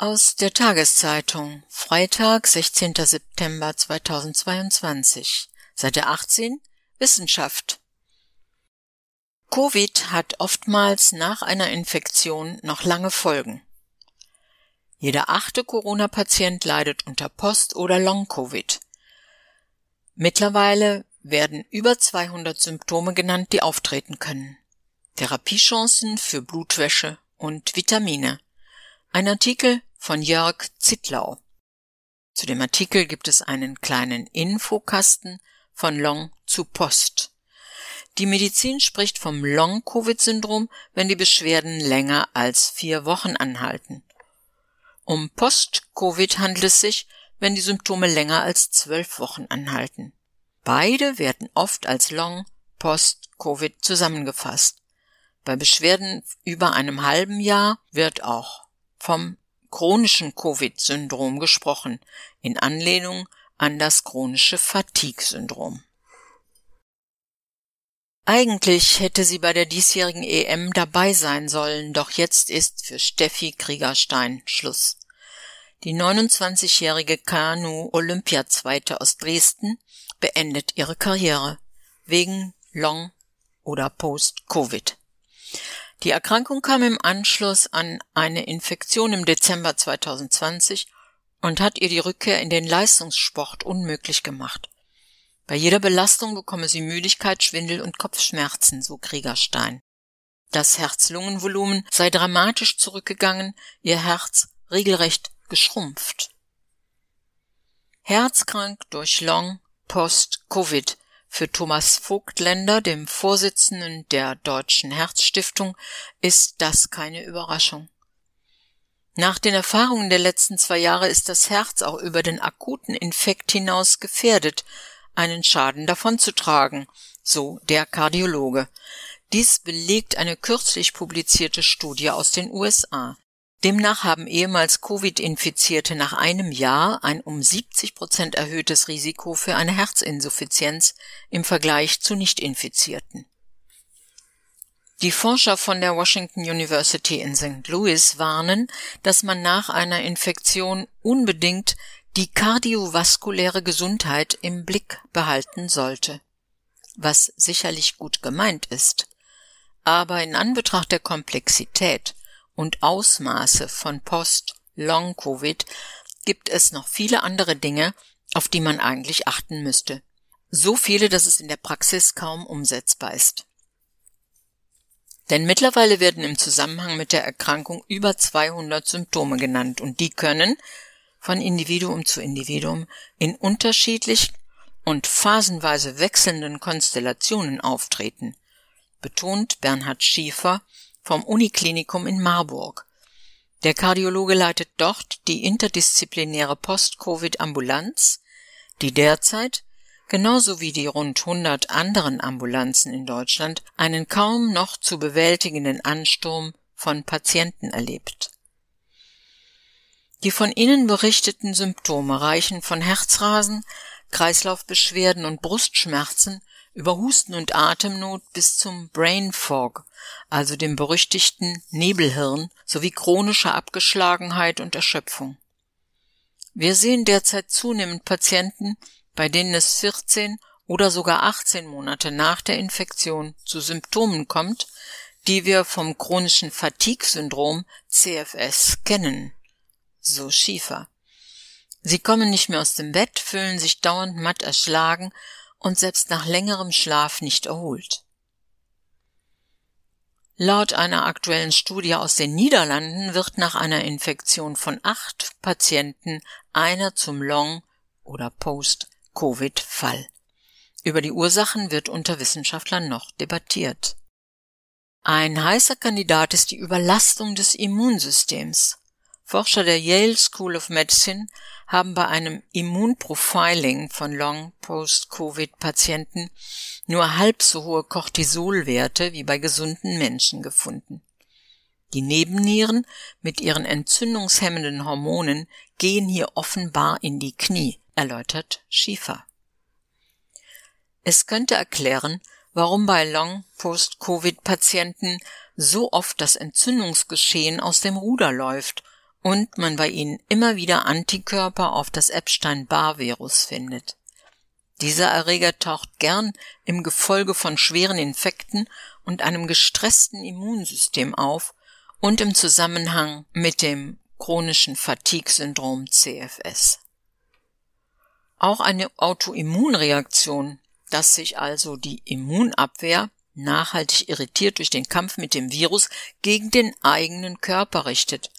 Aus der Tageszeitung, Freitag, 16. September 2022, Seite 18, Wissenschaft. Covid hat oftmals nach einer Infektion noch lange Folgen. Jeder achte Corona-Patient leidet unter Post- oder Long-Covid. Mittlerweile werden über 200 Symptome genannt, die auftreten können. Therapiechancen für Blutwäsche und Vitamine. Ein Artikel von Jörg Zittlau. Zu dem Artikel gibt es einen kleinen Infokasten von Long zu Post. Die Medizin spricht vom Long-Covid-Syndrom, wenn die Beschwerden länger als vier Wochen anhalten. Um Post-Covid handelt es sich, wenn die Symptome länger als zwölf Wochen anhalten. Beide werden oft als Long Post-Covid zusammengefasst. Bei Beschwerden über einem halben Jahr wird auch vom chronischen Covid-Syndrom gesprochen, in Anlehnung an das chronische Fatigue-Syndrom. Eigentlich hätte sie bei der diesjährigen EM dabei sein sollen, doch jetzt ist für Steffi Kriegerstein Schluss. Die 29-jährige Kanu-Olympiazweite aus Dresden beendet ihre Karriere wegen Long- oder Post-Covid. Die Erkrankung kam im Anschluss an eine Infektion im Dezember 2020 und hat ihr die Rückkehr in den Leistungssport unmöglich gemacht. Bei jeder Belastung bekomme sie Müdigkeit, Schwindel und Kopfschmerzen, so Kriegerstein. Das Herz-Lungen-Volumen sei dramatisch zurückgegangen, ihr Herz regelrecht geschrumpft. Herzkrank durch Long Post-Covid für Thomas Vogtländer, dem Vorsitzenden der Deutschen Herzstiftung, ist das keine Überraschung. Nach den Erfahrungen der letzten zwei Jahre ist das Herz auch über den akuten Infekt hinaus gefährdet, einen Schaden davonzutragen, so der Kardiologe. Dies belegt eine kürzlich publizierte Studie aus den USA. Demnach haben ehemals Covid-Infizierte nach einem Jahr ein um 70 Prozent erhöhtes Risiko für eine Herzinsuffizienz im Vergleich zu Nicht-Infizierten. Die Forscher von der Washington University in St. Louis warnen, dass man nach einer Infektion unbedingt die kardiovaskuläre Gesundheit im Blick behalten sollte. Was sicherlich gut gemeint ist. Aber in Anbetracht der Komplexität und Ausmaße von Post-Long-Covid gibt es noch viele andere Dinge, auf die man eigentlich achten müsste. So viele, dass es in der Praxis kaum umsetzbar ist. Denn mittlerweile werden im Zusammenhang mit der Erkrankung über 200 Symptome genannt und die können von Individuum zu Individuum in unterschiedlich und phasenweise wechselnden Konstellationen auftreten, betont Bernhard Schiefer vom Uniklinikum in Marburg. Der Kardiologe leitet dort die interdisziplinäre Post-Covid-Ambulanz, die derzeit, genauso wie die rund 100 anderen Ambulanzen in Deutschland, einen kaum noch zu bewältigenden Ansturm von Patienten erlebt. Die von Ihnen berichteten Symptome reichen von Herzrasen, Kreislaufbeschwerden und Brustschmerzen über Husten und Atemnot bis zum Brain Fog, also dem berüchtigten Nebelhirn, sowie chronischer Abgeschlagenheit und Erschöpfung. Wir sehen derzeit zunehmend Patienten, bei denen es 14 oder sogar 18 Monate nach der Infektion zu Symptomen kommt, die wir vom chronischen Fatigue-Syndrom CFS kennen. So Schiefer. Sie kommen nicht mehr aus dem Bett, fühlen sich dauernd matt erschlagen und selbst nach längerem Schlaf nicht erholt. Laut einer aktuellen Studie aus den Niederlanden wird nach einer Infektion von acht Patienten einer zum Long- oder Post-Covid-Fall. Über die Ursachen wird unter Wissenschaftlern noch debattiert. Ein heißer Kandidat ist die Überlastung des Immunsystems. Forscher der Yale School of Medicine haben bei einem Immunprofiling von Long-Post-Covid-Patienten nur halb so hohe Cortisolwerte wie bei gesunden Menschen gefunden. Die Nebennieren mit ihren entzündungshemmenden Hormonen gehen hier offenbar in die Knie, erläutert Schiefer. Es könnte erklären, warum bei Long-Post-Covid-Patienten so oft das Entzündungsgeschehen aus dem Ruder läuft und man bei ihnen immer wieder Antikörper auf das Epstein-Barr-Virus findet. Dieser Erreger taucht gern im Gefolge von schweren Infekten und einem gestressten Immunsystem auf und im Zusammenhang mit dem chronischen Fatigue-Syndrom CFS. Auch eine Autoimmunreaktion, dass sich also die Immunabwehr nachhaltig irritiert durch den Kampf mit dem Virus gegen den eigenen Körper richtet,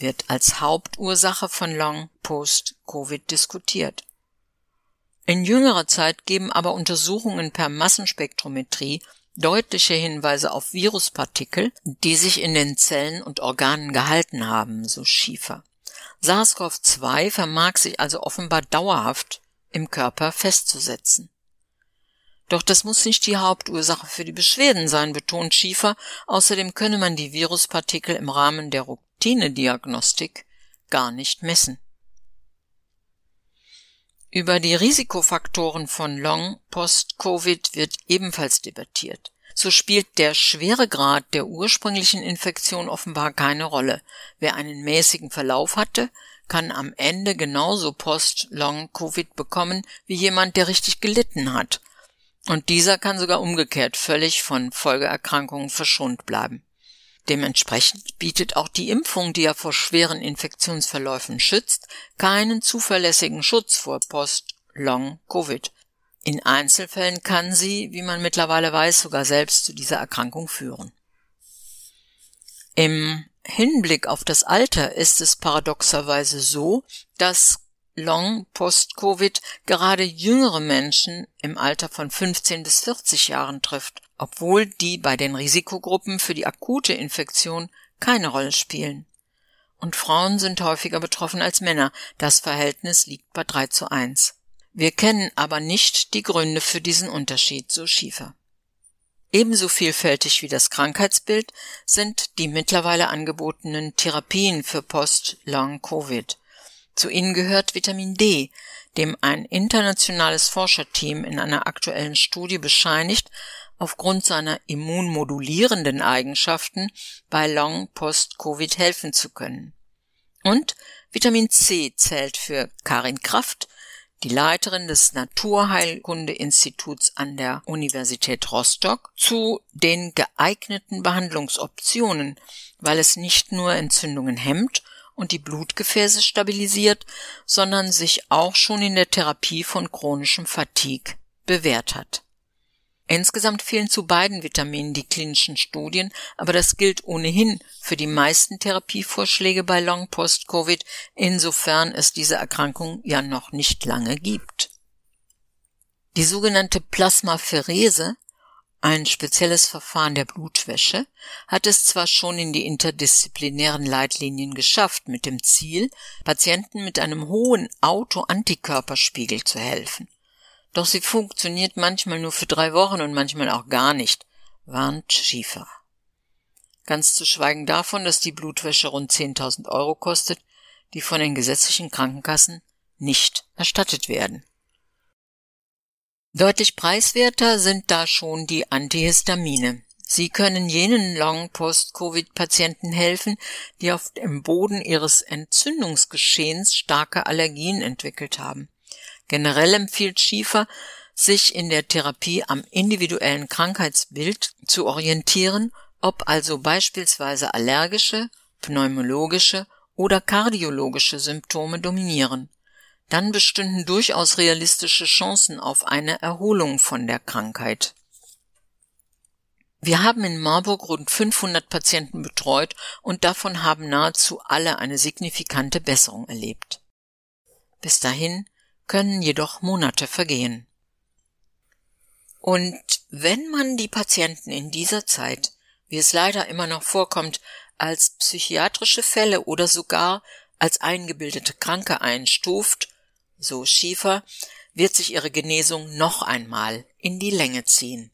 wird als Hauptursache von Long Post-Covid diskutiert. In jüngerer Zeit geben aber Untersuchungen per Massenspektrometrie deutliche Hinweise auf Viruspartikel, die sich in den Zellen und Organen gehalten haben, so Schiefer. SARS-CoV-2 vermag sich also offenbar dauerhaft im Körper festzusetzen. Doch das muss nicht die Hauptursache für die Beschwerden sein, betont Schiefer. Außerdem könne man die Viruspartikel im Rahmen der Routinediagnostik gar nicht messen. Über die Risikofaktoren von Long Post-Covid wird ebenfalls debattiert. So spielt der Schweregrad der ursprünglichen Infektion offenbar keine Rolle. Wer einen mäßigen Verlauf hatte, kann am Ende genauso Post-Long-Covid bekommen wie jemand, der richtig gelitten hat. Und dieser kann sogar umgekehrt völlig von Folgeerkrankungen verschont bleiben. Dementsprechend bietet auch die Impfung, die ja vor schweren Infektionsverläufen schützt, keinen zuverlässigen Schutz vor Post-Long-Covid. In Einzelfällen kann sie, wie man mittlerweile weiß, sogar selbst zu dieser Erkrankung führen. Im Hinblick auf das Alter ist es paradoxerweise so, dass Long Post-Covid gerade jüngere Menschen im Alter von 15 bis 40 Jahren trifft, obwohl die bei den Risikogruppen für die akute Infektion keine Rolle spielen. Und Frauen sind häufiger betroffen als Männer. Das Verhältnis liegt bei 3 zu 1. Wir kennen aber nicht die Gründe für diesen Unterschied, so Schiefer. Ebenso vielfältig wie das Krankheitsbild sind die mittlerweile angebotenen Therapien für Post-Long-Covid. Zu ihnen gehört Vitamin D, dem ein internationales Forscherteam in einer aktuellen Studie bescheinigt, aufgrund seiner immunmodulierenden Eigenschaften bei Long Post-Covid helfen zu können. Und Vitamin C zählt für Karin Kraft, die Leiterin des Naturheilkunde-Instituts an der Universität Rostock, zu den geeigneten Behandlungsoptionen, weil es nicht nur Entzündungen hemmt und die Blutgefäße stabilisiert, sondern sich auch schon in der Therapie von chronischem Fatigue bewährt hat. Insgesamt fehlen zu beiden Vitaminen die klinischen Studien, aber das gilt ohnehin für die meisten Therapievorschläge bei Long Post-Covid, insofern es diese Erkrankung ja noch nicht lange gibt. Die sogenannte Plasmapherese ein spezielles Verfahren der Blutwäsche hat es zwar schon in die interdisziplinären Leitlinien geschafft, mit dem Ziel, Patienten mit einem hohen Autoantikörperspiegel zu helfen. Doch sie funktioniert manchmal nur für drei Wochen und manchmal auch gar nicht, warnt Schiefer. Ganz zu schweigen davon, dass die Blutwäsche rund 10.000 Euro kostet, die von den gesetzlichen Krankenkassen nicht erstattet werden. Deutlich preiswerter sind da schon die Antihistamine. Sie können jenen Long-Post-Covid-Patienten helfen, die auf dem Boden ihres Entzündungsgeschehens starke Allergien entwickelt haben. Generell empfiehlt Schiefer, sich in der Therapie am individuellen Krankheitsbild zu orientieren, ob also beispielsweise allergische, pneumologische oder kardiologische Symptome dominieren dann bestünden durchaus realistische Chancen auf eine Erholung von der Krankheit. Wir haben in Marburg rund 500 Patienten betreut und davon haben nahezu alle eine signifikante Besserung erlebt. Bis dahin können jedoch Monate vergehen. Und wenn man die Patienten in dieser Zeit, wie es leider immer noch vorkommt, als psychiatrische Fälle oder sogar als eingebildete Kranke einstuft, so Schiefer, wird sich ihre Genesung noch einmal in die Länge ziehen.